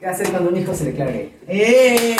¿Qué hacer cuando un hijo se declara gay? ¡Eh!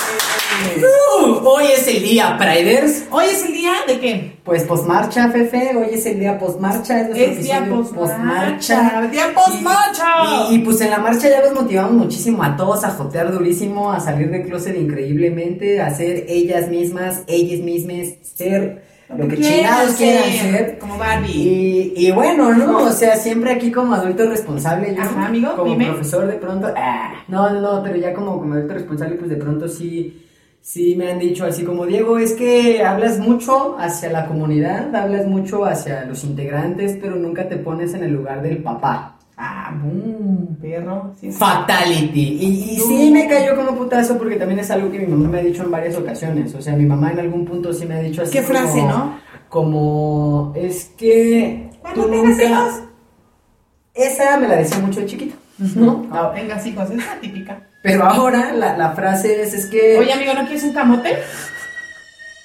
Uh, hoy es el día, Priders. ¿Hoy es el día de qué? Pues postmarcha, Fefe. Hoy es el día postmarcha. Es, es día postmarcha. Día postmarcha. Y, y, y, pues en la marcha ya los motivamos muchísimo a todos a jotear durísimo, a salir del closet increíblemente, a ser ellas mismas, ellas mismas, ser lo que chingados quieran ser. Como Barbie. Y, y, bueno, ¿no? O sea, siempre aquí como adulto responsable, yo Ajá, amigo, como dime. profesor de pronto, ah, no, no, no, pero ya como, como adulto responsable, pues de pronto sí, sí me han dicho así como, Diego, es que hablas mucho hacia la comunidad, hablas mucho hacia los integrantes, pero nunca te pones en el lugar del papá. Ah, boom, perro. Sí, Fatality. Y, y sí me cayó como putazo porque también es algo que mi mamá me ha dicho en varias ocasiones. O sea, mi mamá en algún punto sí me ha dicho así. ¿Qué frase, como, no? Como, es que. Cuando tú tengas hijos. Esa me la decía mucho de chiquito, ¿no? No, tengas hijos, es la típica. Pero ahora la, la frase es, es que. Oye, amigo, ¿no quieres un camote?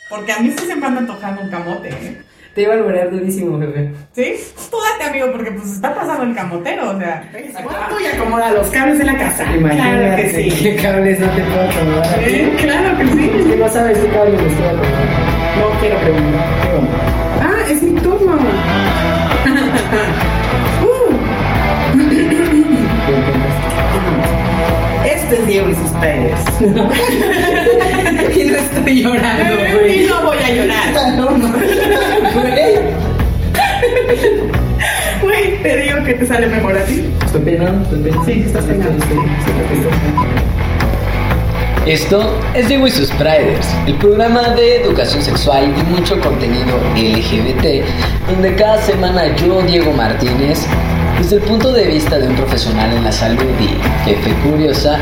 Porque a mí sí se me anda antojando un camote, ¿eh? Te iba a lograr durísimo, jefe. ¿Sí? Tú date, amigo, porque pues está pasando el camotero, o sea. Acá. Tú y acomoda los cables de la casa. Imagínate Claro que sí. qué cables no te puedo acomodar a ti. ¿Eh? Claro que Es sí. que no sabes qué cables me estoy acomodando. No quiero preguntar. ¿Qué onda? Ah, es mi turno. Uh, Este es Diego y sus padres. y no estoy llorando, y no voy a llorar. No, no. Güey. Te digo que te sale mejor a ti. Estoy penando, estoy penando. Sí, estás penando. Estoy- Esto es Diego y sus Priders, el programa de educación sexual y mucho contenido LGBT, donde cada semana yo, Diego Martínez, desde el punto de vista de un profesional en la salud y jefe curiosa,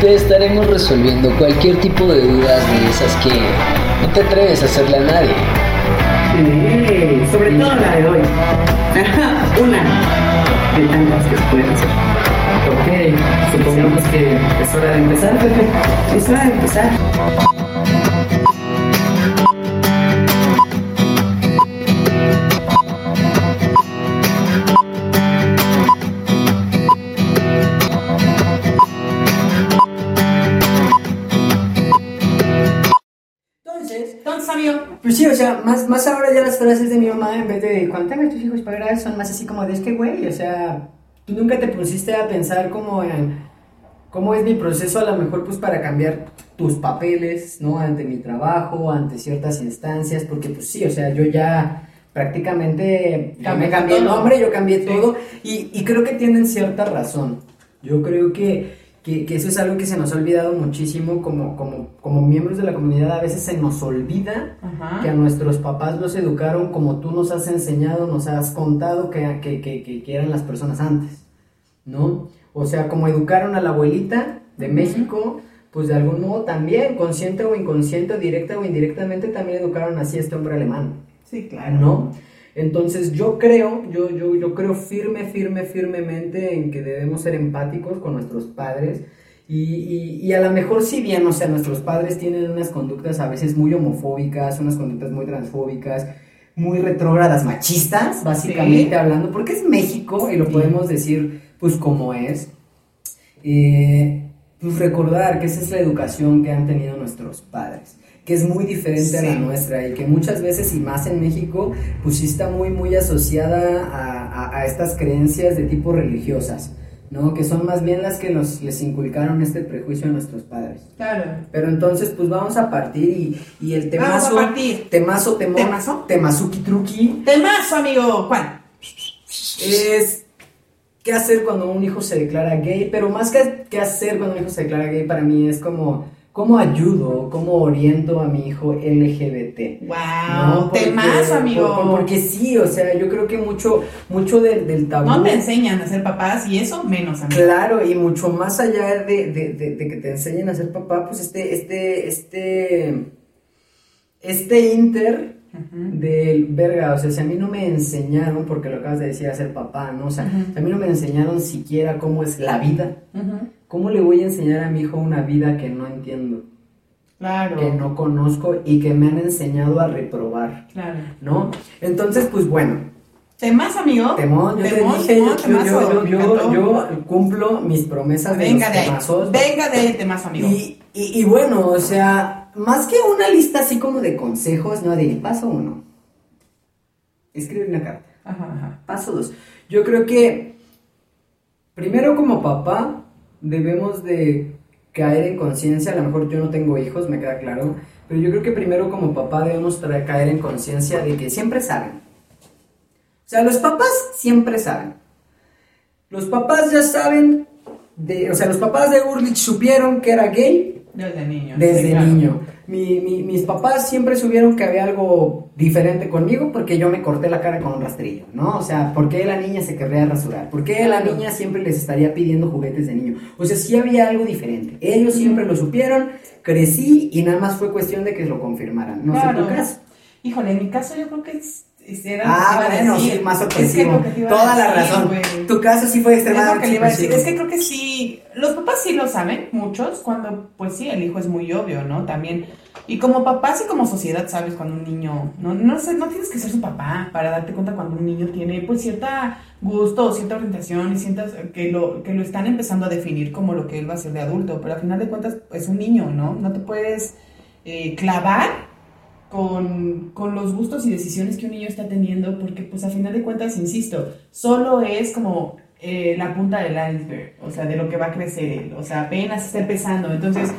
te estaremos resolviendo cualquier tipo de dudas de esas que no te atreves a hacerle a nadie. Sí, sobre todo la de hoy. Una de tantas que pueden ser. Ok, supongamos que es hora de empezar, Pepe. Es hora de empezar. Las frases de mi mamá, en vez de cuando tus hijos para son más así como de es que, güey, o sea, tú nunca te pusiste a pensar como en cómo es mi proceso, a lo mejor, pues para cambiar tus papeles, ¿no? Ante mi trabajo, ante ciertas instancias, porque, pues sí, o sea, yo ya prácticamente ya me cambié el nombre, yo cambié Sí. todo, y, y creo que tienen cierta razón. Yo creo que, que, que eso es algo que se nos ha olvidado muchísimo como, como, como miembros de la comunidad, a veces se nos olvida Ajá. que a nuestros papás los educaron como tú nos has enseñado, nos has contado que, que, que, eran las personas antes, ¿no? O sea, como educaron a la abuelita de. México, pues de algún modo también, consciente o inconsciente, directa o indirectamente, también educaron así a este hombre alemán, Sí, claro. ¿no? Entonces yo creo, yo, yo, yo creo firme, firme, firmemente en que debemos ser empáticos con nuestros padres y, y, y a lo mejor si bien, o sea, nuestros padres tienen unas conductas a veces muy homofóbicas, unas conductas muy transfóbicas, muy retrógradas, machistas, básicamente Sí. hablando, porque es México y lo Sí. podemos decir pues como es. Eh, pues recordar que esa es la educación que han tenido nuestros padres, que es muy diferente a la nuestra y que muchas veces y más en México, pues sí está muy, muy asociada a, a- a estas creencias de tipo religiosas, ¿no? Que son más bien las que nos, les inculcaron este prejuicio a nuestros padres. Claro. Pero entonces, pues vamos a partir y, y el Vamos a temazo, partir. temazo, temón, ¿Temazo? temazuki truki, Temazo, amigo. ¿Cuál? es qué hacer cuando un hijo se declara gay, pero más que qué hacer cuando un hijo se declara gay, para mí es como cómo ayudo, cómo oriento a mi hijo LGBT. Wow. ¿no? Porque- Temazo, amigo. por- porque sí, o sea, yo creo que mucho, mucho del, del tabú. No te enseñan a ser papás y eso menos, amigo. Claro, y mucho más allá de, de- de- de que te enseñen a ser papá, pues este, este, este, este inter del verga, o sea, si a mí no me enseñaron, porque lo acabas de decir, a ser papá, ¿no? O sea, si a mí no me enseñaron siquiera cómo es la vida, Ujú. ¿Cómo le voy a enseñar a mi hijo una vida que no entiendo, Claro. que no conozco y que me han enseñado a reprobar? Claro. ¿no? Entonces, pues bueno, ¿Temas, amigo? Temón, yo te Temón, dije, temón, yo, temazo, yo, cumplo mis promesas de Venga los de ahí. temazos. Venga de temazo, amigo. Y, y, y bueno, o sea, más que una lista así como de consejos, no, de paso uno, escribir una carta. Ajá, ajá. Paso dos, yo creo que primero como papá debemos de caer en conciencia, a lo mejor yo no tengo hijos, me queda claro, pero yo creo que primero como papá debemos caer en conciencia de que siempre saben. O sea, los papás siempre saben. Los papás ya saben, de, o sea, los papás de Urlich supieron que era gay Desde niño. desde sí, claro. niño. Mi- mi- mis papás siempre supieron que había algo diferente conmigo porque yo me corté la cara con un rastrillo, ¿no? O sea, ¿por qué la niña se querría rasurar? ¿Por qué la niña siempre les estaría pidiendo juguetes de niño? O sea, sí había algo diferente. Ellos siempre lo supieron, crecí y nada más fue cuestión de que lo confirmaran. No sé Claro. tu caso. Híjole, en mi caso yo creo que es, es- Ah, bueno, sí, más Es que que a Toda la razón. Tu caso sí fue Es extremadamente decir. Es que creo que sí, los papás sí lo saben, muchos, cuando pues sí, el hijo es muy obvio, ¿no? También. Y como papás y como sociedad sabes cuando un niño, no, no sé, no tienes que ser su papá para darte cuenta cuando un niño tiene pues cierta gusto o cierta orientación y sientas que lo, que lo están empezando a definir como lo que él va a ser de adulto, pero al final de cuentas es un niño, ¿no? No te puedes eh, clavar con, con los gustos y decisiones que un niño está teniendo, porque pues a final de cuentas, insisto, solo es como eh, la punta del iceberg, o sea, de lo que va a crecer o sea, apenas está empezando. Entonces,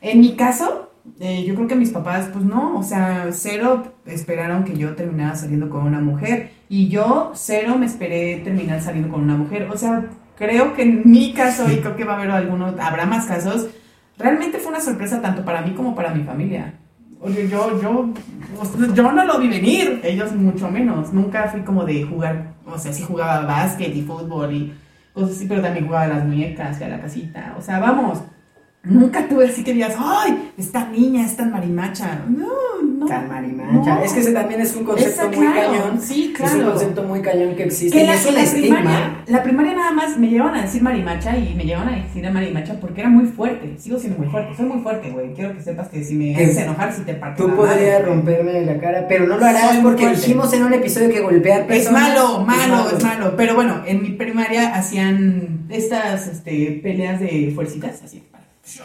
en mi caso, eh, yo creo que mis papás, pues no, o sea, cero esperaron que yo terminara saliendo con una mujer, y yo cero me esperé terminar saliendo con una mujer, o sea, creo que en mi caso, y creo que va a haber algunos, habrá más casos, realmente fue una sorpresa tanto para mí como para mi familia. Oye, yo, yo, yo no lo vi venir, ellos mucho menos. Nunca fui como de jugar, o sea, sí jugaba básquet y fútbol y cosas así, pero también jugaba a las muñecas y a la casita. O sea, vamos, nunca tuve así que digas, ¡ay! Esta niña es tan marimacha. No, no. Tan marimacha. No. Es que ese también es un concepto Esa, muy claro, cañón. sí, Es un claro. concepto muy cañón que existe. Que y la, es un la estigma. primaria, la primaria nada más me llevaban a decir marimacha y me llevaban a decir a marimacha porque era muy fuerte. Sigo siendo muy fuerte, soy muy fuerte, güey. Quiero que sepas que si me haces enojar, si te parto Tú podrías romperme la cara, pero no lo harás Soy porque dijimos en un episodio que golpear Es personas malo, malo, es malo. Pero bueno, en mi primaria hacían estas este, peleas de fuercitas, así.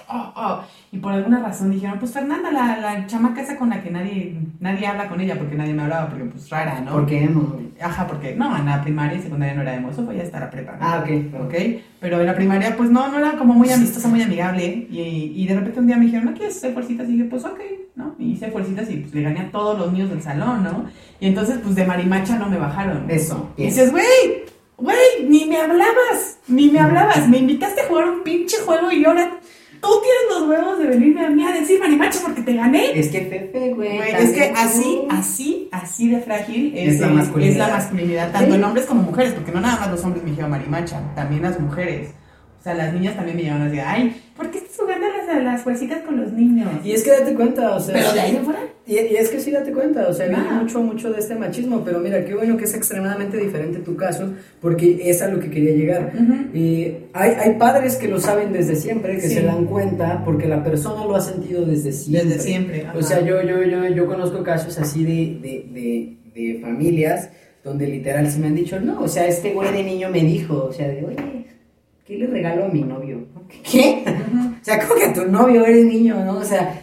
Oh, oh, Y por alguna razón dijeron, pues Fernanda, la, la chamaca esa con la que nadie, nadie habla con ella, porque nadie me hablaba, porque pues rara, ¿no? ¿Por qué no? Ajá, porque no, en la primaria y secundaria no era emo, eso fue ya hasta la prepa. ¿no? Ah, ok. ¿ok? Pero en la primaria, pues no, no era como muy amistosa, muy amigable. Y, y de repente un día me dijeron, ¿no quieres hacer fuercitas? Y dije, pues ok, ¿no? Y hice fuercitas y pues le gané a todos los niños del salón, ¿no? Y entonces, pues de marimacha no me bajaron. Eso. Y dices, güey, güey, ni me hablabas, ni me hablabas. Me invitaste a jugar un pinche juego y ahora tú tienes los huevos de venirme a mí a decir marimacha porque te gané. Es que Pepe, güey. Es que así, así, así de frágil es, Es la masculinidad. es la masculinidad, tanto Sí. en hombres como mujeres, porque no nada más los hombres me dijeron marimacha, también las mujeres. O sea, las niñas también me llevan así, ay, ¿por qué estás jugando a las, las fuercitas con los niños? Y es que date cuenta, o sea. Pero de ahí en fuera. Y, y es que sí, date cuenta, o sea, viene Nada. mucho, mucho de este machismo, pero mira, qué bueno que es extremadamente diferente tu caso, porque es a lo que quería llegar. Ujú. Y hay, hay padres que lo saben desde siempre, que Sí. se dan cuenta, porque la persona lo ha sentido desde siempre. Desde siempre, ajá. O sea, yo, yo, yo, yo conozco casos así de, de, de, de familias donde literal se me han dicho, no, o sea, este güey de niño me dijo, o sea, de, oye, ¿qué le regalo a mi novio? ¿Qué? O sea, como que a tu novio eres niño, ¿no? O sea,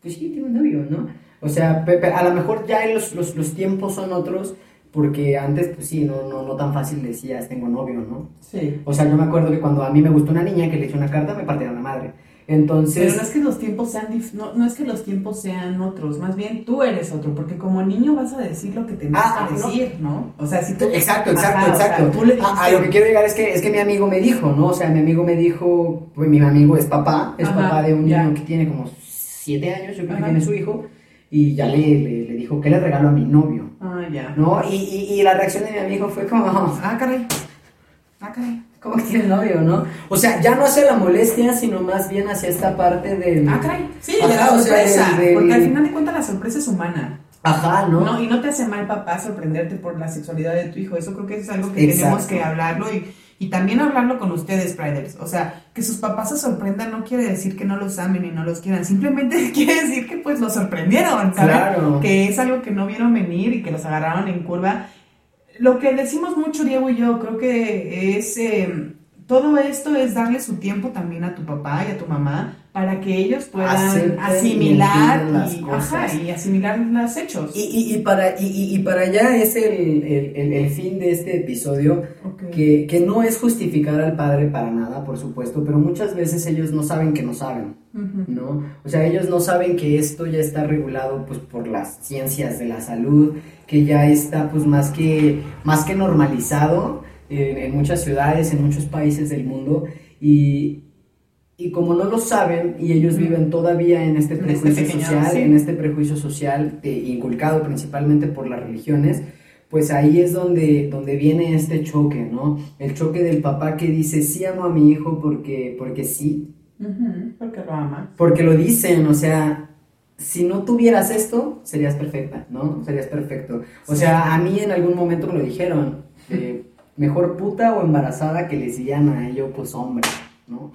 pues sí, tengo un novio, ¿no? O sea, Pepe, a lo mejor ya los, los, los tiempos son otros, porque antes, pues sí, no, no, no tan fácil decías, tengo novio, ¿no? Sí. O sea, yo me acuerdo que cuando a mí me gustó una niña que le hice una carta, me partieron la madre. Entonces, Pero no es que los tiempos sean dif- no, no es que los tiempos sean otros, más bien tú eres otro, porque como niño vas a decir lo que te Ah, no. decir, ¿no? O sea, si tú Exacto, exacto, Ajá, o sea, exacto. tú le a, a dijiste- lo que quiero llegar es que, es que mi amigo me dijo, ¿no? O sea, mi amigo me dijo, pues mi amigo es papá, es Ajá, papá de un ya. niño que tiene como siete años, yo creo que tiene su hijo, y ya le, le, le dijo, ¿qué le regalo a mi novio? Ah, ya. ¿No? Y, y, y la reacción de mi amigo fue como, Ah, caray. Ah, caray. ¿Cómo que tiene novio, no? O sea, ya no hacia la molestia, sino más bien hacia esta parte del... Ah, caray. Sí, Ajá, de la sea, sorpresa. del- del- Porque al final de cuentas la sorpresa es humana. Ajá, ¿no? ¿no? Y no te hace mal, papá, sorprenderte por la sexualidad de tu hijo. Eso creo que es algo que Exacto. tenemos que hablarlo y, y también hablarlo con ustedes, Priders. O sea, que sus papás se sorprendan no quiere decir que no los amen y no los quieran. Simplemente quiere decir que pues los sorprendieron, ¿saben? Claro. Que es algo que no vieron venir y que los agarraron en curva. Lo que decimos mucho Diego y yo, creo que es, eh, todo esto es darle su tiempo también a tu papá y a tu mamá para que ellos puedan Acepten y asimilar entiendan las y, cosas. ajá, y asimilar los hechos. Y, y, y para, y, y- y para allá es el, el- el- el fin de este episodio, que, que no es justificar al padre para nada, por supuesto, pero muchas veces ellos no saben que no saben. ¿no? O sea, ellos no saben que esto ya está regulado pues por las ciencias de la salud, que ya está pues más que, más que normalizado en, en muchas ciudades, en muchos países del mundo, y, y como no lo saben y ellos viven todavía en este este prejuicio pequeño, social, sí. en este prejuicio social eh, inculcado principalmente por las religiones, pues ahí es donde, donde viene este choque, ¿no? El choque del papá que dice, sí amo a mi hijo porque, porque sí, Porque lo ama. porque lo dicen, o sea, si no tuvieras esto, serías perfecta, ¿no? Serías perfecto. O sea, a mí en algún momento me lo dijeron, eh, mejor puta o embarazada que lesbiana, y yo pues hombre, ¿no?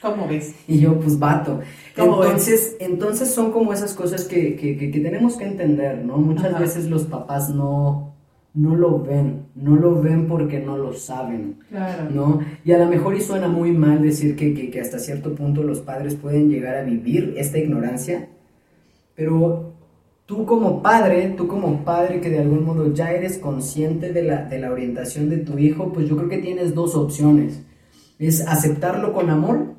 ¿Cómo ves? Y yo, pues, vato. ¿Cómo Entonces, entonces son como esas cosas que, que- que- que tenemos que entender, ¿no? Muchas Ajá. veces los papás no, no lo ven, no lo ven porque no lo saben, Claro. ¿no? Y a lo mejor y suena muy mal decir que, que- que hasta cierto punto los padres pueden llegar a vivir esta ignorancia, pero tú como padre, tú como padre que de algún modo ya eres consciente de la, de la orientación de tu hijo, pues yo creo que tienes dos opciones. Es aceptarlo con amor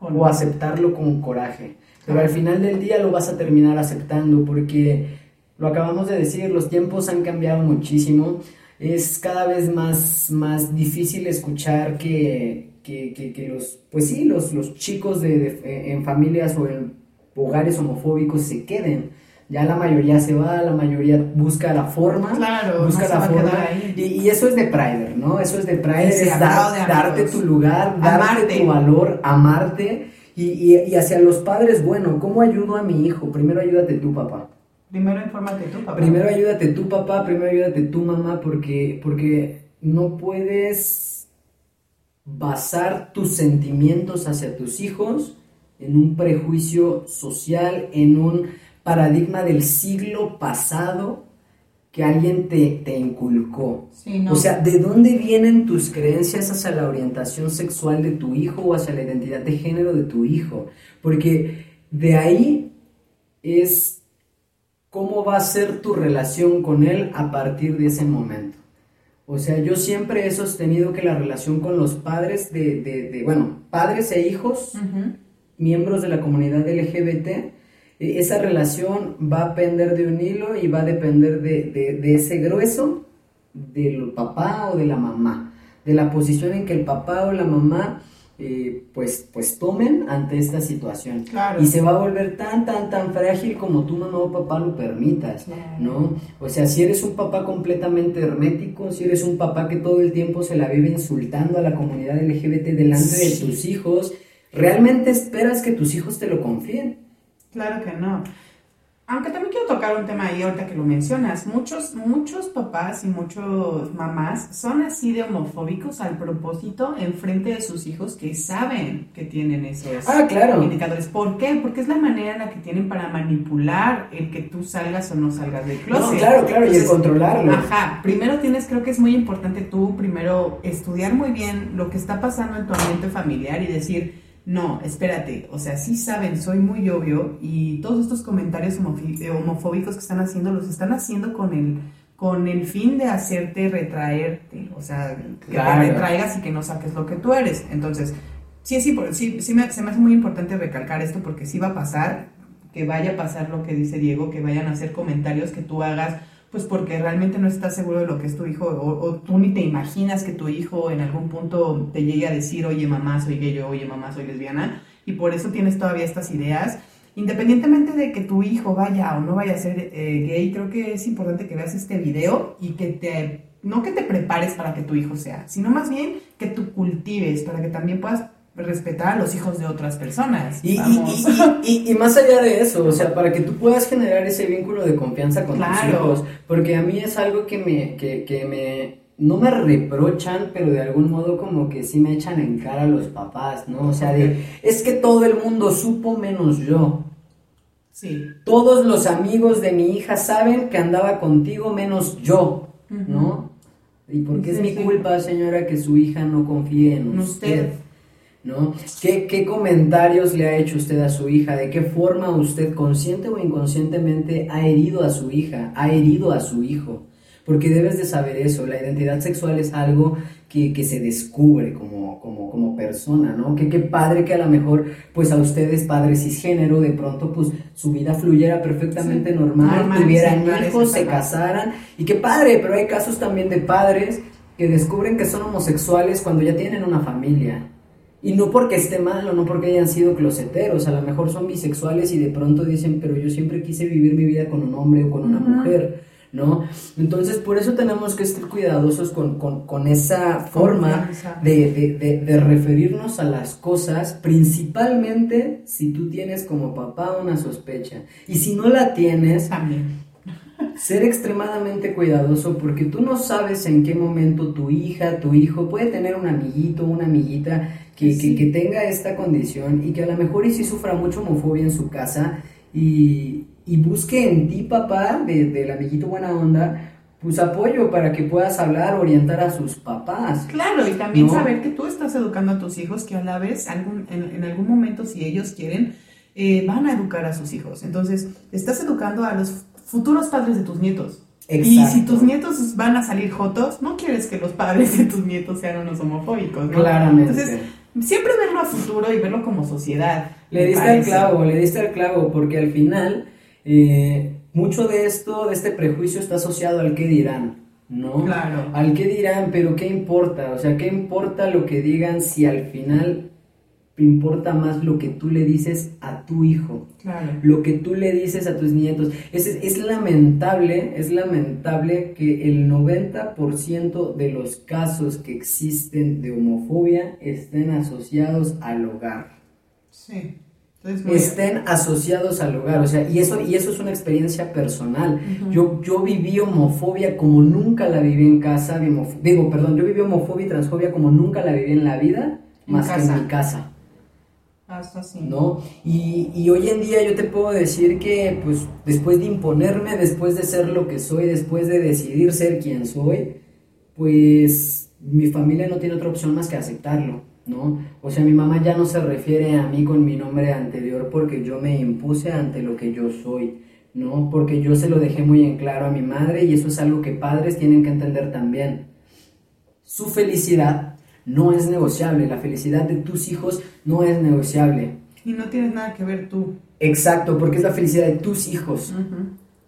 o aceptarlo con coraje. Pero al final del día lo vas a terminar aceptando porque lo acabamos de decir, los tiempos han cambiado muchísimo. Es cada vez más, más difícil escuchar que, que, que- que los, pues sí, los, los chicos de, de- en familias o en hogares homofóbicos se queden. Ya la mayoría se va, la mayoría busca la forma. Claro, busca no la forma. Y, y eso es de Prider, ¿no? Eso es de Prider, es dar- darte tu lugar, darte tu valor, amarte. Y, y, y hacia los padres, bueno, ¿cómo ayudo a mi hijo? Primero ayúdate tú, papá. Primero infórmate tú, papá. Primero ayúdate tú, papá, primero ayúdate tú, mamá, porque, porque no puedes basar tus sentimientos hacia tus hijos en un prejuicio social, en un paradigma del siglo pasado que alguien te, te inculcó. Sí, no. O sea, ¿de dónde vienen tus creencias hacia la orientación sexual de tu hijo o hacia la identidad de género de tu hijo? Porque de ahí es cómo va a ser tu relación con él a partir de ese momento. O sea, yo siempre he sostenido que la relación con los padres de, de- de, bueno, padres e hijos, miembros de la comunidad LGBT, esa relación va a pender de un hilo y va a depender de, de- de ese grueso del papá o de la mamá, de la posición en que el papá o la mamá eh, pues, pues tomen ante esta situación. Claro. Y se va a volver tan, tan, tan frágil como tú, mamá o papá, lo permitas, Claro. ¿no? O sea, si eres un papá completamente hermético, si eres un papá que todo el tiempo se la vive insultando a la comunidad LGBT delante de tus hijos, ¿realmente esperas que tus hijos te lo confíen? Claro que no. Aunque también quiero tocar un tema ahí ahorita que lo mencionas. Muchos, muchos papás y muchos mamás son así de homofóbicos al propósito en frente de sus hijos que saben que tienen esos Ah, claro. indicadores. ¿Por qué? Porque es la manera en la que tienen para manipular el que tú salgas o no salgas del closet. No, claro, claro, y el controlarlo. Ajá, primero tienes, creo que es muy importante tú primero estudiar muy bien lo que está pasando en tu ambiente familiar y decir, no, espérate, o sea, sí saben, soy muy obvio y todos estos comentarios eh, homofóbicos que están haciendo los están haciendo con el con el fin de hacerte retraerte, o sea, que Claro. te retraigas y que no saques lo que tú eres. Entonces, sí, sí, sí me, se me hace muy importante recalcar esto porque sí va a pasar, que vaya a pasar lo que dice Diego, que vayan a hacer comentarios que tú hagas, pues porque realmente no estás seguro de lo que es tu hijo o, tú ni te imaginas que tu hijo en algún punto te llegue a decir, oye mamá, soy gay, oye mamá, soy lesbiana, y por eso tienes todavía estas ideas. Independientemente de que tu hijo vaya o no vaya a ser eh, gay, creo que es importante que veas este video y que te, no que te prepares para que tu hijo sea, sino más bien que tú cultives para que también puedas respetar a los hijos de otras personas. Y, y- y- más allá de eso, o sea, para que tú puedas generar ese vínculo de confianza con tus Claro. hijos, porque a mí es algo que me, que, que me, no me reprochan, pero de algún modo como que sí me echan en cara a los papás, ¿no? O sea, de, es que todo el mundo supo menos yo. Sí. Todos los amigos de mi hija saben que andaba contigo menos yo, ¿no? ¿Y por qué es mi sí. culpa, señora, que su hija no confíe en En usted? usted. ¿No? ¿Qué, ¿Qué comentarios le ha hecho usted a su hija? ¿De qué forma usted, consciente o inconscientemente, ha herido a su hija? ¿Ha herido a su hijo? Porque debes de saber eso, la identidad sexual es algo que, que se descubre como, como, como persona, ¿no? Que qué padre que a lo mejor, pues a ustedes, padres cisgénero, de pronto, pues su vida fluyera perfectamente Sí, normal, normal, tuvieran hijos, se casaran, y qué padre, pero hay casos también de padres que descubren que son homosexuales cuando ya tienen una familia. Y no porque esté mal o no porque hayan sido closeteros, a lo mejor son bisexuales y de pronto dicen, pero yo siempre quise vivir mi vida con un hombre o con una mujer, ¿no? Entonces, por eso tenemos que estar cuidadosos con, con- con esa forma de- de- de referirnos a las cosas, principalmente si tú tienes como papá una sospecha. Y si no la tienes, También. Ser extremadamente cuidadoso porque tú no sabes en qué momento tu hija, tu hijo puede tener un amiguito, una amiguita que, Sí. que- que tenga esta condición y que a lo mejor y sí sufra mucho homofobia en su casa y, y busque en ti, papá, de- del amiguito buena onda, pues apoyo para que puedas hablar, orientar a sus papás. Claro, y también No. saber que tú estás educando a tus hijos, que a la vez, algún, en, en algún momento, si ellos quieren, eh, van a educar a sus hijos. Entonces, estás educando a los futuros padres de tus nietos. Y Exacto. si tus nietos van a salir jotos, no quieres que los padres de tus nietos sean unos homofóbicos, ¿no? Claramente. Entonces, siempre verlo a futuro y verlo como sociedad. Le diste al clavo, le diste al clavo, porque al final eh, mucho de esto, de este prejuicio está asociado al qué dirán, ¿no? Claro. Al qué dirán, pero qué importa, o sea, qué importa lo que digan si al final importa más lo que tú le dices a tu hijo, Claro. lo que tú le dices a tus nietos. Es, es lamentable, es lamentable que el 90% de los casos que existen de homofobia estén asociados al hogar Sí. Entonces, estén asociados al hogar, o sea, y eso, y eso es una experiencia personal. Yo, yo viví homofobia como nunca la viví en casa, digo, perdón, yo viví homofobia y transfobia como nunca la viví en la vida, más que en mi casa, Hasta así. ¿no? Y, y hoy en día yo te puedo decir que, pues, después de imponerme, después de ser lo que soy, después de decidir ser quien soy, pues, mi familia no tiene otra opción más que aceptarlo. ¿no? O sea, mi mamá ya no se refiere a mí con mi nombre anterior porque yo me impuse ante lo que yo soy, ¿no? Porque yo se lo dejé muy en claro a mi madre y eso es algo que padres tienen que entender también. Su felicidad no es negociable, la felicidad de tus hijos no es negociable. Y no tienes nada que ver tú. Exacto, porque es la felicidad de tus hijos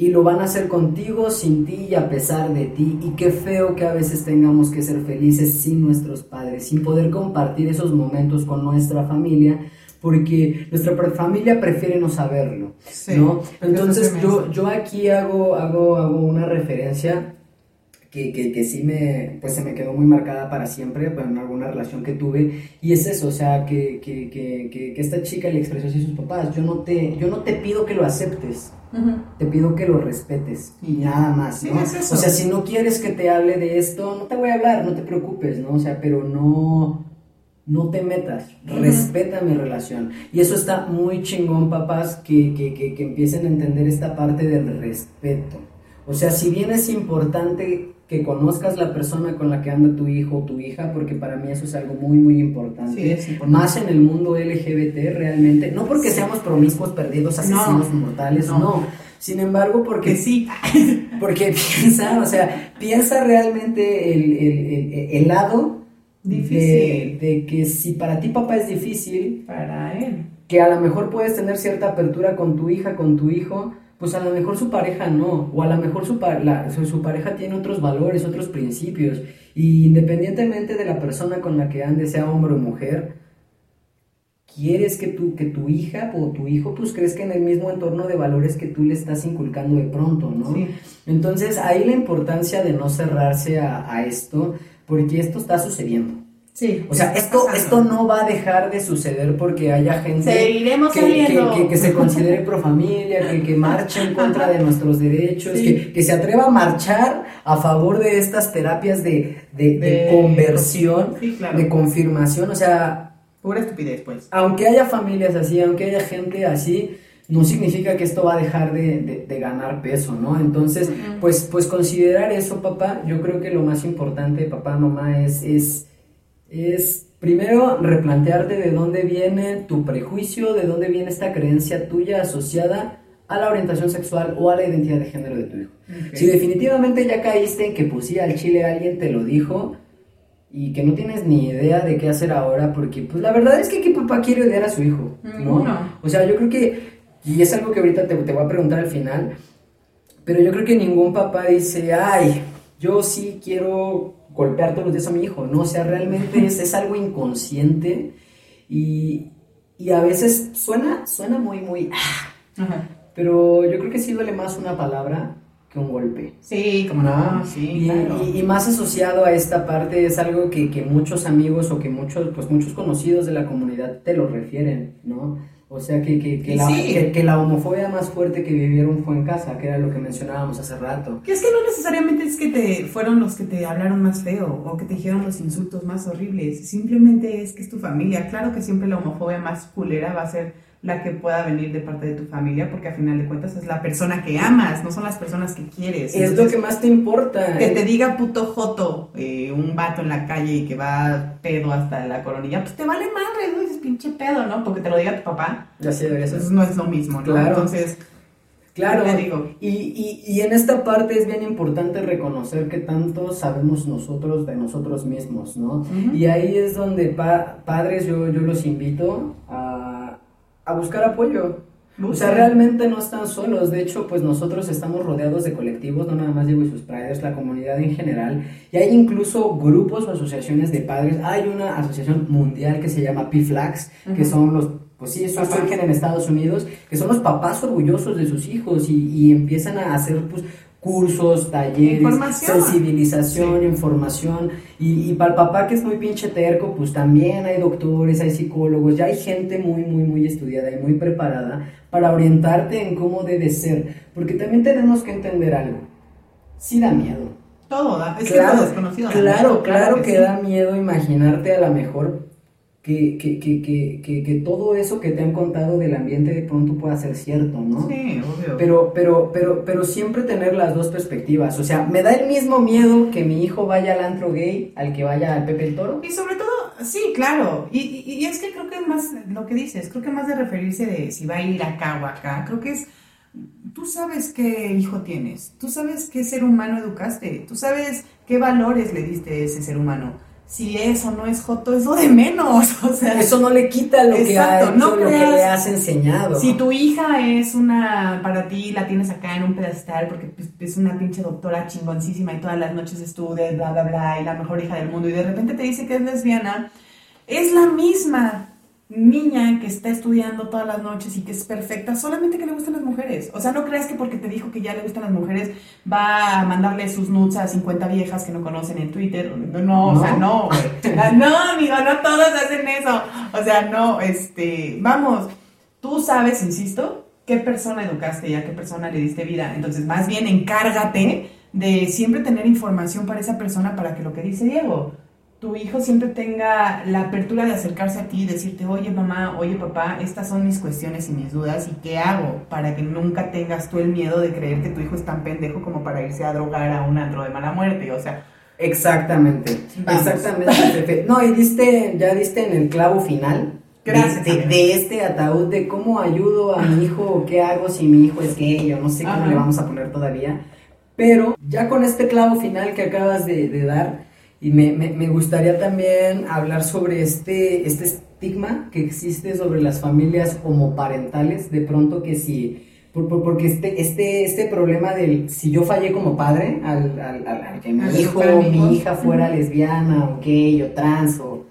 y lo van a hacer contigo, sin ti y a pesar de ti. Y qué feo que a veces tengamos que ser felices sin nuestros padres, sin poder compartir esos momentos con nuestra familia, porque nuestra familia prefiere no saberlo, Sí, ¿no? Entonces yo, yo aquí hago, hago, hago una referencia que, que, que sí me, pues se me quedó muy marcada para siempre pues, en alguna relación que tuve y es eso, o sea, que, que, que, que, que esta chica le expresó así a sus papás, yo no te, yo no te pido que lo aceptes, te pido que lo respetes y nada más, ¿no? es eso. O sea, si no quieres que te hable de esto, no te voy a hablar, no te preocupes, ¿no? O sea, pero no, no te metas, respeta mi relación. Y eso está muy chingón, papás, que, que, que, que empiecen a entender esta parte del respeto. O sea, si bien es importante que conozcas la persona con la que anda tu hijo o tu hija, porque para mí eso es algo muy, muy importante. Sí, es importante. Más en el mundo LGBT realmente. No porque seamos promiscuos, perdidos, asesinos No, mortales, no. no. Sin embargo, porque Que sí. porque piensa, o sea, piensa realmente el, el- el- el lado de, Difícil. de que si para ti papá es difícil, Para él. que a lo mejor puedes tener cierta apertura con tu hija, con tu hijo, pues a lo mejor su pareja no, o a lo mejor su, pa- la- su, pareja tiene otros valores, otros principios, y independientemente de la persona con la que ande, sea hombre o mujer, quieres que tu, que tu hija o tu hijo pues crezca en el mismo entorno de valores que tú le estás inculcando de pronto, ¿no? Sí. Entonces ahí la importancia de no cerrarse a, a esto, porque esto está sucediendo. Sí. O sea, esto, pasando. esto no va a dejar de suceder porque haya gente Seguiremos que, que- que- que se considere pro familia, que, que marche en contra de nuestros derechos, Sí. que, que se atreva a marchar a favor de estas terapias de, de- de De- conversión, Sí, claro. de confirmación. O sea, Pura estupidez, pues. aunque haya familias así, aunque haya gente así, no significa que esto va a dejar de, de- de ganar peso, ¿no? Entonces, pues, pues considerar eso, papá, yo creo que lo más importante, papá, mamá, es, es, es primero replantearte de dónde viene tu prejuicio, de dónde viene esta creencia tuya asociada a la orientación sexual o a la identidad de género de tu hijo. Si definitivamente ya caíste en que pues sí, al chile alguien te lo dijo y que no tienes ni idea de qué hacer ahora, porque pues la verdad es que qué papá quiere odiar a su hijo, ¿no? Ninguno. O sea, yo creo que, y es algo que ahorita te, te voy a preguntar al final, pero yo creo que ningún papá dice, ay, yo sí quiero golpear todos los días a mi hijo, ¿no? O sea, realmente es, es algo inconsciente y, y a veces suena, suena muy, muy, ah, Ajá. pero yo creo que sí duele más una palabra que un golpe. Sí, como no, sí, Y, claro. y- y más asociado a esta parte es algo que, que muchos amigos o que muchos, pues muchos conocidos de la comunidad te lo refieren, ¿no? O sea que, que, que, la, sí. que, que la homofobia más fuerte que vivieron fue en casa, que era lo que mencionábamos hace rato. Que es que no necesariamente es que te fueron los que te hablaron más feo o que te dijeron los insultos más horribles. Simplemente es que es tu familia. Claro que siempre la homofobia más culera va a ser la que pueda venir de parte de tu familia, porque a final de cuentas es la persona que amas, no son las personas que quieres. Es lo que más te importa. que te diga puto joto eh, un vato en la calle y que va pedo hasta la coronilla, pues te vale madre, ¿no? Dices pinche pedo, ¿no? Porque te lo diga tu papá. Ya sé, debería ser. No es lo mismo, ¿no? Claro. Entonces, Claro, ¿qué te digo? Y, y, y en esta parte es bien importante reconocer que tanto sabemos nosotros de nosotros mismos, ¿no? Y ahí es donde pa- padres yo, yo los invito a, a buscar apoyo. O sea, realmente no están solos. De hecho, pues nosotros estamos rodeados de colectivos, no nada más Diego y sus Priders, la comunidad en general. Y hay incluso grupos o asociaciones de padres. Hay una asociación mundial que se llama PFLAX, que Ujú. son los, pues sí, eso surgen en Estados Unidos, que son los papás orgullosos de sus hijos y, y empiezan a hacer pues cursos, talleres, Información. sensibilización, Sí. información. Y, y para el papá que es muy pinche terco, pues también hay doctores, hay psicólogos, ya hay gente muy, muy, muy estudiada y muy preparada para orientarte en cómo debe ser. Porque también tenemos que entender algo. Sí da miedo. Todo, da- es claro, que todo desconocido. claro, claro que, sí. da miedo imaginarte a lo mejor que, que, que, que, que, que todo eso que te han contado del ambiente de pronto pueda ser cierto, ¿no? Sí, obvio. Pero, pero, pero, pero siempre tener las dos perspectivas. O sea, me da el mismo miedo que mi hijo vaya al antro gay al que vaya al Pepe el Toro. Y sobre todo, sí, claro. Y, y- y es que creo que más, lo que dices, creo que más de referirse de si va a ir acá o acá, creo que es, tú sabes qué hijo tienes, tú sabes qué ser humano educaste, tú sabes qué valores le diste a ese ser humano. Si es o no es joto, es lo de menos, o sea... Eso no le quita lo que ha no lo que creas- le has enseñado. Si tu hija es una, para ti la tienes acá en un pedestal porque pues, es una pinche doctora chingoncísima y todas las noches estudia, bla, bla, bla, y la mejor hija del mundo, y de repente te dice que es lesbiana, es la misma niña que está estudiando todas las noches y que es perfecta, solamente que le gustan las mujeres. O sea, no creas que porque te dijo que ya le gustan las mujeres va a mandarle sus nudes a 50 viejas que no conocen en Twitter. No, no, o sea, no, güey. No, amigo, no todos hacen eso. O sea, no, este, vamos, tú sabes, insisto, qué persona educaste y a qué persona le diste vida. Entonces, más bien encárgate de siempre tener información para esa persona para que lo que dice Diego, tu hijo siempre tenga la apertura de acercarse a ti y decirte, oye mamá, oye papá, estas son mis cuestiones y mis dudas y qué hago para que nunca tengas tú el miedo de creer que tu hijo es tan pendejo como para irse a drogar a un antro de mala muerte. O sea, Exactamente. Vamos. Exactamente. No, y diste, ya diste en el clavo final. de- Gracias, De, este ataúd de cómo ayudo a mi hijo qué hago si mi hijo es gay o no sé cómo Ajá. le vamos a poner todavía. Pero ya con este clavo final que acabas de, de dar, y me, me- me gustaría también hablar sobre este, este estigma que existe sobre las familias homoparentales, de pronto que si, por- por- porque este, este, este problema del si yo fallé como padre, al, al- al- al que mi hijo o mi hija fuera lesbiana o gay o trans o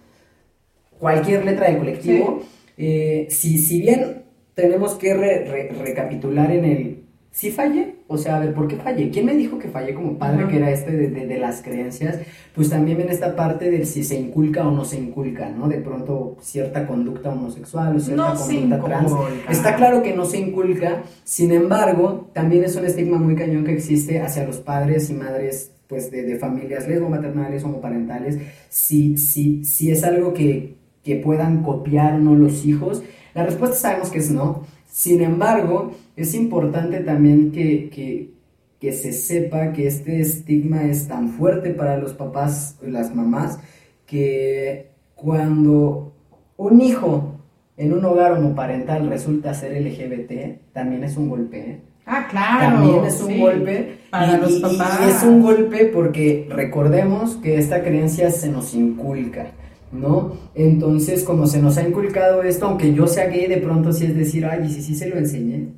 cualquier letra del colectivo, eh, si, si bien tenemos que re- re- recapitular en el si fallé, o sea, a ver, ¿por qué fallé? ¿Quién me dijo que fallé como padre, Ajá. que era este de, de- de las creencias? Pues también viene esta parte del si se inculca o no se inculca, ¿no? De pronto cierta conducta homosexual o cierta No conducta trans. Está claro que no se inculca, sin embargo, también es un estigma muy cañón que existe hacia los padres y madres pues de, de familias lesbo-maternales, homoparentales, si, si, si es algo que, que puedan copiar o no los hijos. La respuesta sabemos que es no. Sin embargo, es importante también que, que, que se sepa que este estigma es tan fuerte para los papás y las mamás que cuando un hijo en un hogar homoparental resulta ser LGBT, también es un golpe. ¿eh? Ah, claro. También es un sí. golpe. Para y, los y- y papás. es un golpe porque recordemos que esta creencia se nos inculca, ¿no? Entonces, como se nos ha inculcado esto, aunque yo sea gay, de pronto sí es decir, ay, y si sí se lo enseñé.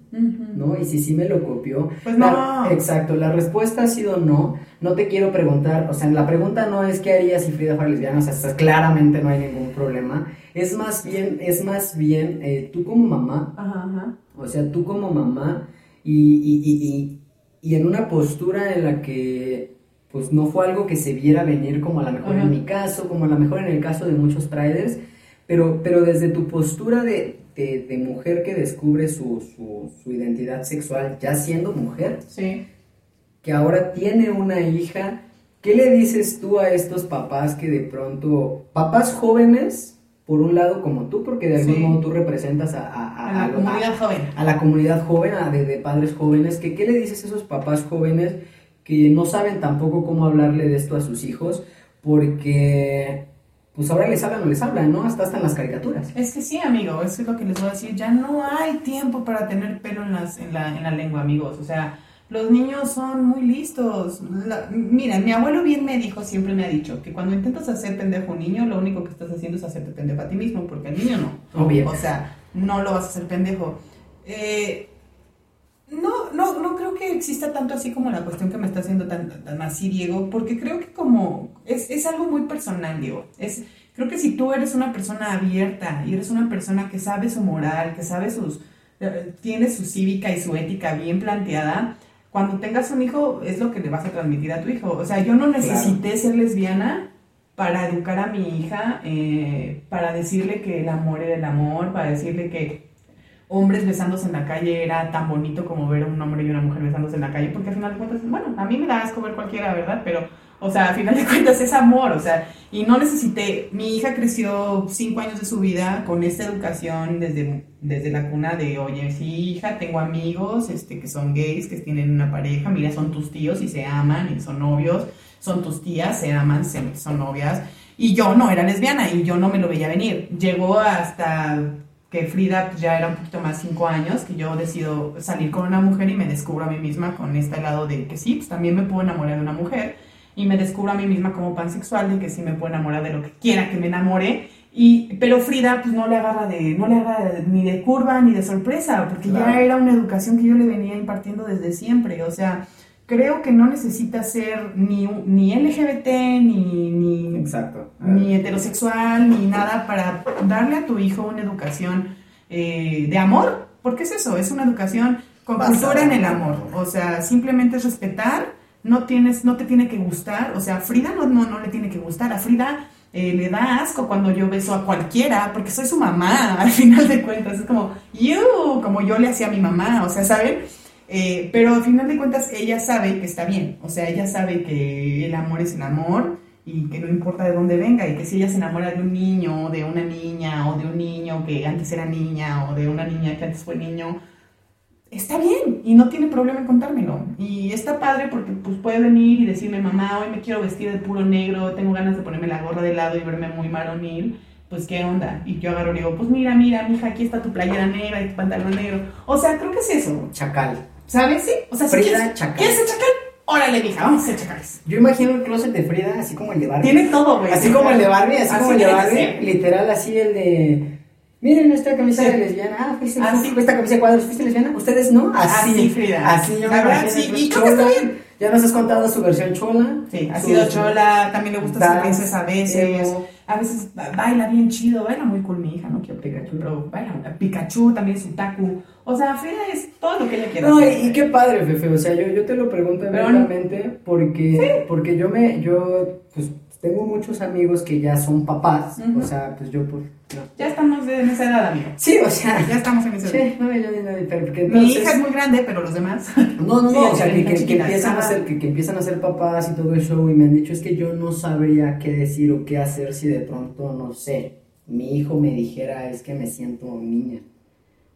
¿no? Y si sí me lo copió. Pues La- no. exacto, la respuesta ha sido no. No te quiero preguntar, o sea, la pregunta no es qué harías si Frida fuera lesbiana, o sea, claramente no hay ningún problema. Es más bien, es más bien, eh, tú como mamá, Ajá, ajá. o sea, tú como mamá y, y, y, y, y en una postura en la que pues no fue algo que se viera venir como a lo mejor Ajá. en mi caso, como a lo mejor en el caso de muchos traders, pero, pero desde tu postura de, de, de mujer que descubre su, su, su identidad sexual ya siendo mujer, Sí. que ahora tiene una hija, ¿qué le dices tú a estos papás que de pronto, papás jóvenes, por un lado como tú, porque de algún Sí. modo tú representas a, a- a- A la comunidad joven. a la comunidad joven, a de, de padres jóvenes, que qué le dices a esos papás jóvenes que no saben tampoco cómo hablarle de esto a sus hijos, porque pues ahora les hablan o les hablan, ¿no? Hasta hasta en las caricaturas. Es que sí, amigo, eso es lo que les voy a decir. Ya no hay tiempo para tener pelo en, las, en, la, en la lengua, amigos. O sea, los niños son muy listos. La- mira, mi abuelo bien me dijo, siempre me ha dicho, que cuando intentas hacer pendejo a un niño, lo único que estás haciendo es hacerte pendejo a ti mismo, porque al niño no. Obvio. O sea, no lo vas a hacer pendejo. Eh, no, no, no creo que exista tanto así como la cuestión que me está haciendo tan, tan así, Diego, porque creo que como es, es algo muy personal, Diego. Es, creo que si tú eres una persona abierta y eres una persona que sabe su moral, que sabe sus, eh, tiene su cívica y su ética bien planteada, cuando tengas un hijo es lo que le vas a transmitir a tu hijo. O sea, yo no necesité ser lesbiana para educar a mi hija, eh, para decirle que el amor era el amor, para decirle que hombres besándose en la calle era tan bonito como ver a un hombre y una mujer besándose en la calle, porque al final de cuentas, bueno, a mí me da asco ver cualquiera, ¿verdad? Pero, o sea, al final de cuentas es amor, o sea, y no necesité, mi hija creció cinco años de su vida con esta educación desde, desde la cuna de, oye, sí, hija, tengo amigos este, que son gays, que tienen una pareja, mira, son tus tíos y se aman y son novios, son tus tías, se aman, se- son novias, y yo no era lesbiana y yo no me lo veía venir. Llegó hasta que Frida pues, ya era un poquito más cinco años, que yo decido salir con una mujer y me descubro a mí misma con este lado de que sí, pues también me puedo enamorar de una mujer y me descubro a mí misma como pansexual de que sí me puedo enamorar de lo que quiera que me enamore. Y, pero Frida pues no le agarra de no le agarra ni de curva ni de sorpresa porque ya era una educación que yo le venía impartiendo desde siempre o sea creo que no necesita ser ni, ni LGBT ni, ni, Exacto. ni heterosexual, ni nada, para darle a tu hijo una educación eh, de amor, porque es eso, es una educación con cultura en el amor. o sea, simplemente es respetar, no tienes, no te tiene que gustar, o sea, a Frida no, no, no le tiene que gustar, a Frida eh, le da asco cuando yo beso a cualquiera, porque soy su mamá, al final de cuentas, es como, you, como yo le hacía a mi mamá, o sea, ¿saben? Eh, pero al final de cuentas ella sabe que está bien, o sea, ella sabe que el amor es el amor y que no importa de dónde venga y que si ella se enamora de un niño, de una niña o de un niño que antes era niña o de una niña que antes fue niño, está bien y no tiene problema en contármelo. Y está padre porque pues puede venir y decirme, mamá, hoy me quiero vestir de puro negro, tengo ganas de ponerme la gorra de lado y verme muy maronil. Pues qué onda. Y yo agarro y digo, pues mira, mira, mija, aquí está tu playera negra y tu pantalón negro. O sea, creo que es eso. Chacal. ¿Sabes? Sí. O sea, si Frida quieres, Chacal. ¿quieres ser chacal? Órale, mija, vamos a ser chacales. Yo imagino el closet de Frida así como el de Barbie. Tiene todo, güey. Así como el de Barbie, así, como el de Barbie, literal así el de... Miren esta camisa Sí. de lesbiana, ah, fuiste, Así. fuiste- esta camisa de cuadros, ¿fuiste lesbiana? ¿Ustedes no? Así, Así, Frida. Así yo me sí, y creo que está bien. Ya nos has contado su versión chola. Sí, ha sido chola, también le gusta ser princesa a veces. A veces ba- baila bien chido, baila muy cool mi hija, no quiero Pikachu. pero baila. Pikachu también es taku. O sea, Frida es todo lo que ella quiere No, hacer. y, qué padre, Fefe, o sea, yo, yo te lo pregunto abiertamente porque, porque yo me, yo, pues, tengo muchos amigos que ya son papás, o sea, pues yo, pues, no. Ya estamos en esa edad, amigo. Sí, o sea, Ya estamos en esa edad. sí, no, yo ni nadie, pero porque Mi hija es muy grande, pero los demás. No, no, Sí, no, o sea, que, que- empiezan a ser, que, que empiezan a ser papás y todo el show y me han dicho es que yo no sabría qué decir o qué hacer si de pronto, no sé, mi hijo me dijera es que me siento niña,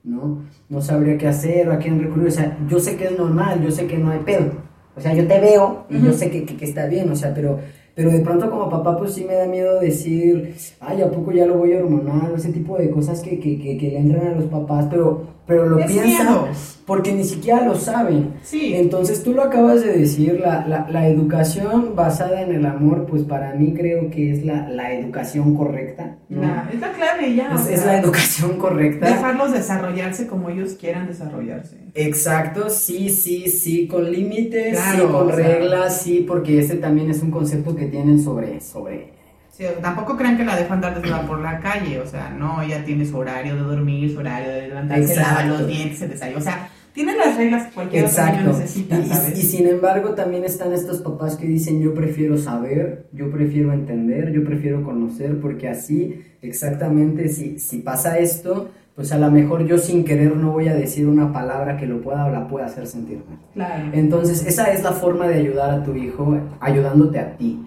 ¿no? No sabría qué hacer o a quién recurrir. O sea, yo sé que es normal, yo sé que no hay pedo. O sea, yo te veo y yo sé que, que está bien, o sea, pero, pero de pronto como papá pues sí me da miedo decir, ay, ¿a poco ya lo voy a hormonar? Ese tipo de cosas que, que, que, que le entran a los papás, pero, pero lo Es piensan miedo. porque ni siquiera lo saben. Sí. Entonces tú lo acabas de decir, la, la, la educación basada en el amor, pues para mí creo que es la, la educación correcta. ¿no? Es la clave ya. o Es, la educación correcta. Dejarlos desarrollarse como ellos quieran desarrollarse. Exacto, sí, sí, sí, con límites, Claro, sí, con sea. reglas, sí, porque ese también es un concepto que tienen sobre, sobre, Sí, o sea, tampoco crean que la dejo andar desnuda por la calle, o sea, no, ella tiene su horario de dormir, su horario de levantarse, lava los dientes, se desayuna, o sea, tiene las reglas que cualquier otro niño necesita, Y, y sin embargo también están estos papás que dicen yo prefiero saber, yo prefiero entender, yo prefiero conocer, porque así exactamente si, si pasa esto, pues a lo mejor yo sin querer no voy a decir una palabra que lo pueda o la pueda hacer sentir mal. Claro. Entonces, esa es la forma de ayudar a tu hijo, ayudándote a ti.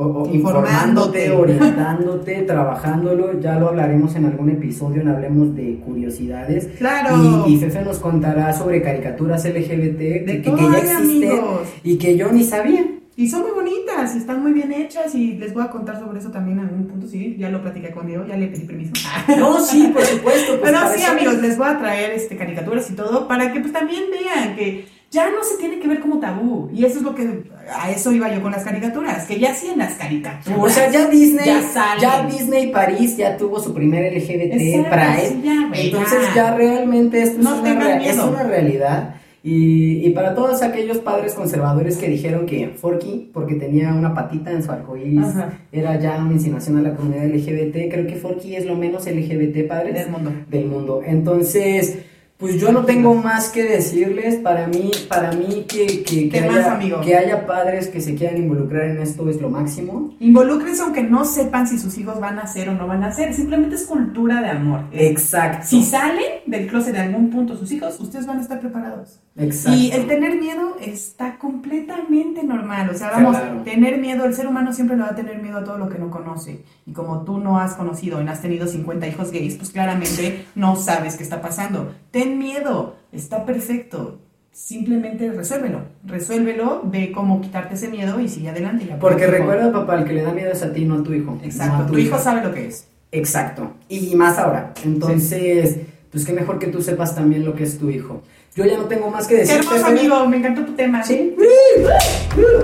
O, o Informándote. orientándote, trabajándolo. Ya lo hablaremos en algún episodio, en Hablemos de Curiosidades. Claro. Y, y Fefe nos contará sobre caricaturas LGBT que, que- que todo ya existen amigos. y que yo ni sabía. Y son muy bonitas, están muy bien hechas y les voy a contar sobre eso también en algún punto, sí, ya lo platiqué con Diego, ya le pedí permiso. No, sí, por supuesto. pues, Pero sí, amigos, les voy a traer este, caricaturas y todo para que pues también vean que ya no se tiene que ver como tabú. Y eso es lo que, a eso iba yo con las caricaturas, que ya hacían las caricaturas. O sea, ya Disney, Ya ya. Disney París ya tuvo su primer LGBT Exacto, Pride. ya, Entonces ya. realmente esto No es, una, es una realidad. Y, y para todos aquellos padres conservadores que dijeron que Forky, porque tenía una patita en su arcoíris, Ajá. era ya una insinuación a la comunidad LGBT, creo que Forky es lo menos LGBT padres Del mundo. del mundo. Entonces, pues yo no tengo más que decirles. Para mí, para mí que, que, que ¿Qué más, haya, amigo? que haya padres que se quieran involucrar en esto es lo máximo. Involúcrense aunque no sepan si sus hijos van a hacer o no van a hacer. Simplemente es cultura de amor. Exacto. Si salen del closet de algún punto sus hijos, ustedes van a estar preparados. Exacto. Y el tener miedo está completamente normal. O sea, vamos, Claro. tener miedo, el ser humano siempre le va a tener miedo a todo lo que no conoce. Y como tú no has conocido y no has tenido 50 hijos gays, pues claramente no sabes qué está pasando. Ten miedo, está perfecto. Simplemente resuélvelo. Resuélvelo, ve cómo quitarte ese miedo y sigue adelante. y Porque tu hijo. recuerda, papá, el que le da miedo es a ti, no a tu hijo. no Exacto, a tu hijo hija. sabe lo que es. Exacto. Y más ahora. Entonces, pues qué mejor que tú sepas también lo que es tu hijo. Yo ya no tengo más que Qué decir. hermoso, Pepe. amigo, me encantó tu tema. Sí.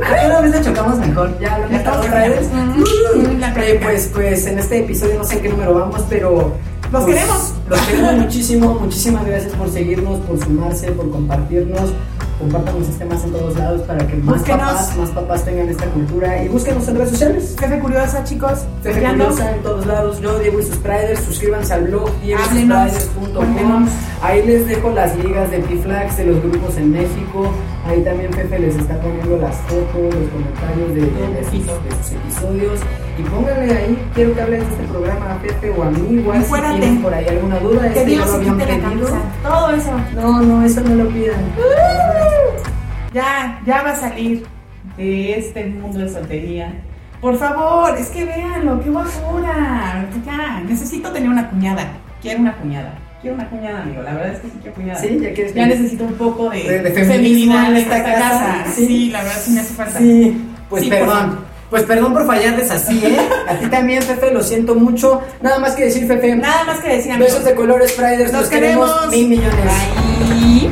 Ah, cada vez le chocamos mejor. Ya lo estamos otra vez. Mm, la Eh, plática. pues, pues en este episodio no sé en qué número vamos, pero. Los pues, queremos. Los queremos muchísimo. Muchísimas gracias por seguirnos, por sumarse, por compartirnos. Compártanos este más en todos lados para que más Búsquenos. papás, más papás tengan esta cultura. Y búsquenos en redes sociales. Jefe Curiosa, chicos. Fejeando. Curiosa en todos lados, yo Diego y sus Priders, suscríbanse al blog diegoysuspriders.com. Ahí les dejo las ligas de Piflax de los grupos en México. Ahí también Fefe les está poniendo las fotos, los comentarios de, de- de sus, de sus episodios. Y pónganle ahí, quiero que hables de este programa a Fefe o a mí, igual si Encuérate. tienen por ahí alguna duda, Que este Dios lo se habían quite la. Todo eso. No, no, eso no lo pidan. Ya, ya va a salir de este mundo de soltería. Por favor, es que véanlo, qué guapura. Ya, necesito tener una cuñada. Quiero una cuñada. Quiero una cuñada, amigo. La verdad es que sí quiero cuñada. Sí, ya quieres Ya necesito un poco de, De- de feminidad en esta esta casa. casa. Sí. Sí. la verdad sí me hace falta. Sí, pues Sí, por perdón. Pues perdón por fallarles así, ¿eh? A ti también, Fefe, lo siento mucho. Nada más que decir, Fefe. Nada más que decir, amigos. Besos de colores. Los Los queremos queremos. mil millones. Bye.